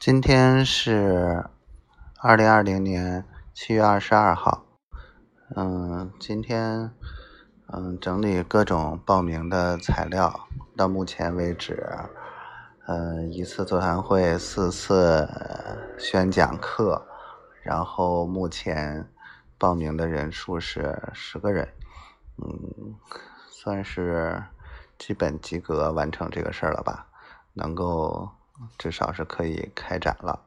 今天是二零二零年七月二十二号。嗯，今天嗯整理各种报名的材料，到目前为止，嗯一次座谈会，四次宣讲课，然后目前报名的人数是十个人，嗯，算是基本及格完成这个事儿了吧，能够。至少是可以开展了，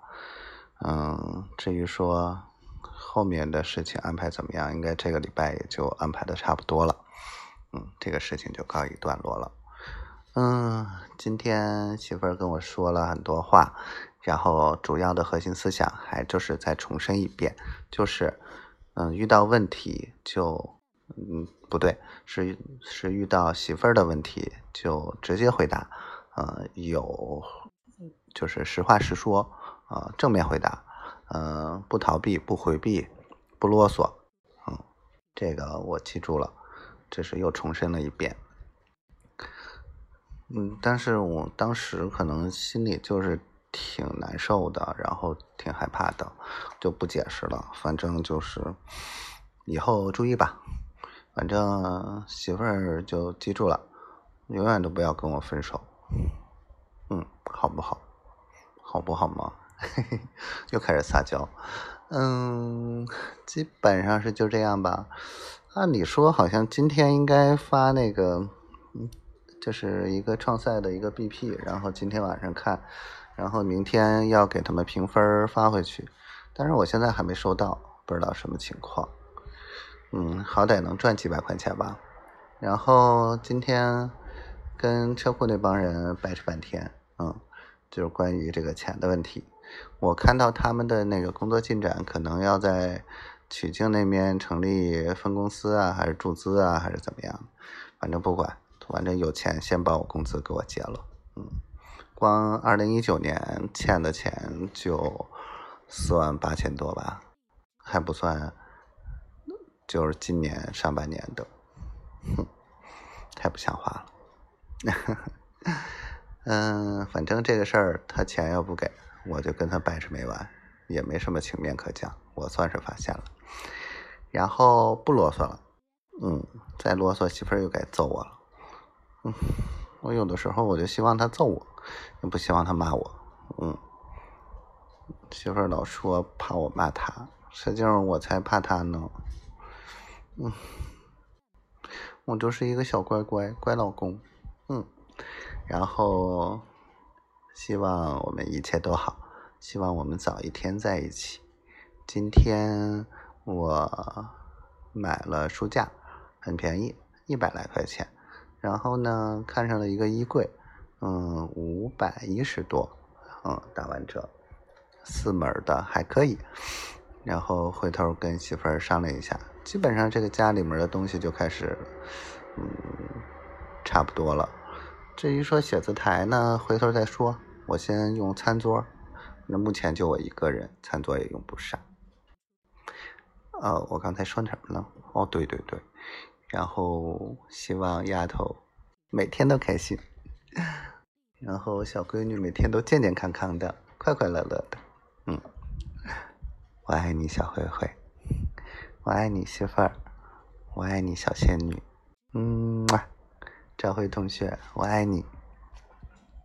嗯，至于说后面的事情安排怎么样，应该这个礼拜也就安排的差不多了，嗯，这个事情就告一段落了。嗯，今天媳妇儿跟我说了很多话，然后主要的核心思想还就是再重申一遍，就是，嗯，遇到问题就，嗯，不对，是是遇到媳妇儿的问题就直接回答，呃，有。就是实话实说，啊，正面回答，嗯，不逃避，不回避，不啰嗦，嗯，这个我记住了，这是又重申了一遍，嗯，但是我当时可能心里就是挺难受的，然后挺害怕的，就不解释了，反正就是以后注意吧，反正媳妇儿就记住了，永远都不要跟我分手，嗯，好。不好？好不好嘛？又开始撒娇，嗯，基本上是就这样吧。按理说，好像今天应该发那个，嗯就是一个创赛的一个 BP，然后今天晚上看，然后明天要给他们评分发回去。但是我现在还没收到，不知道什么情况。嗯，好歹能赚几百块钱吧。然后今天跟车库那帮人掰扯半天，就是关于这个钱的问题，我看到他们的那个工作进展，可能要在曲靖那边成立分公司啊，还是注资啊，还是怎么样？反正不管，反正有钱先把我工资给我结了。嗯，光二零一九年欠的钱就四万八千多吧，还不算，就是今年上半年的，哼，太不像话了。嗯，反正这个事儿，他钱要不给，我就跟他掰扯没完，也没什么情面可讲，我算是发现了。然后不啰嗦了，嗯，再啰嗦媳妇儿又该揍我了。嗯，我有的时候我就希望他揍我，也不希望他骂我。嗯，媳妇儿老说怕我骂他，实际上我才怕他呢。嗯，我就是一个小乖乖乖老公。嗯。然后，希望我们一切都好，希望我们早一天在一起。今天我买了书架，很便宜，一百来块钱。然后呢，看上了一个衣柜，嗯，五百一十多，嗯，打完折，四门的还可以。然后回头跟媳妇儿商量一下，基本上这个家里面的东西就开始，嗯，差不多了。至于说写字台呢，回头再说。我先用餐桌，那目前就我一个人，餐桌也用不上。呃，我刚才说什么了？哦，对对对，然后希望丫头每天都开心，然后小闺女每天都健健康康的，快快乐乐的。嗯，我爱你，小灰灰，我爱你，媳妇儿，我爱你，小仙女。嗯。小辉同学，我爱你。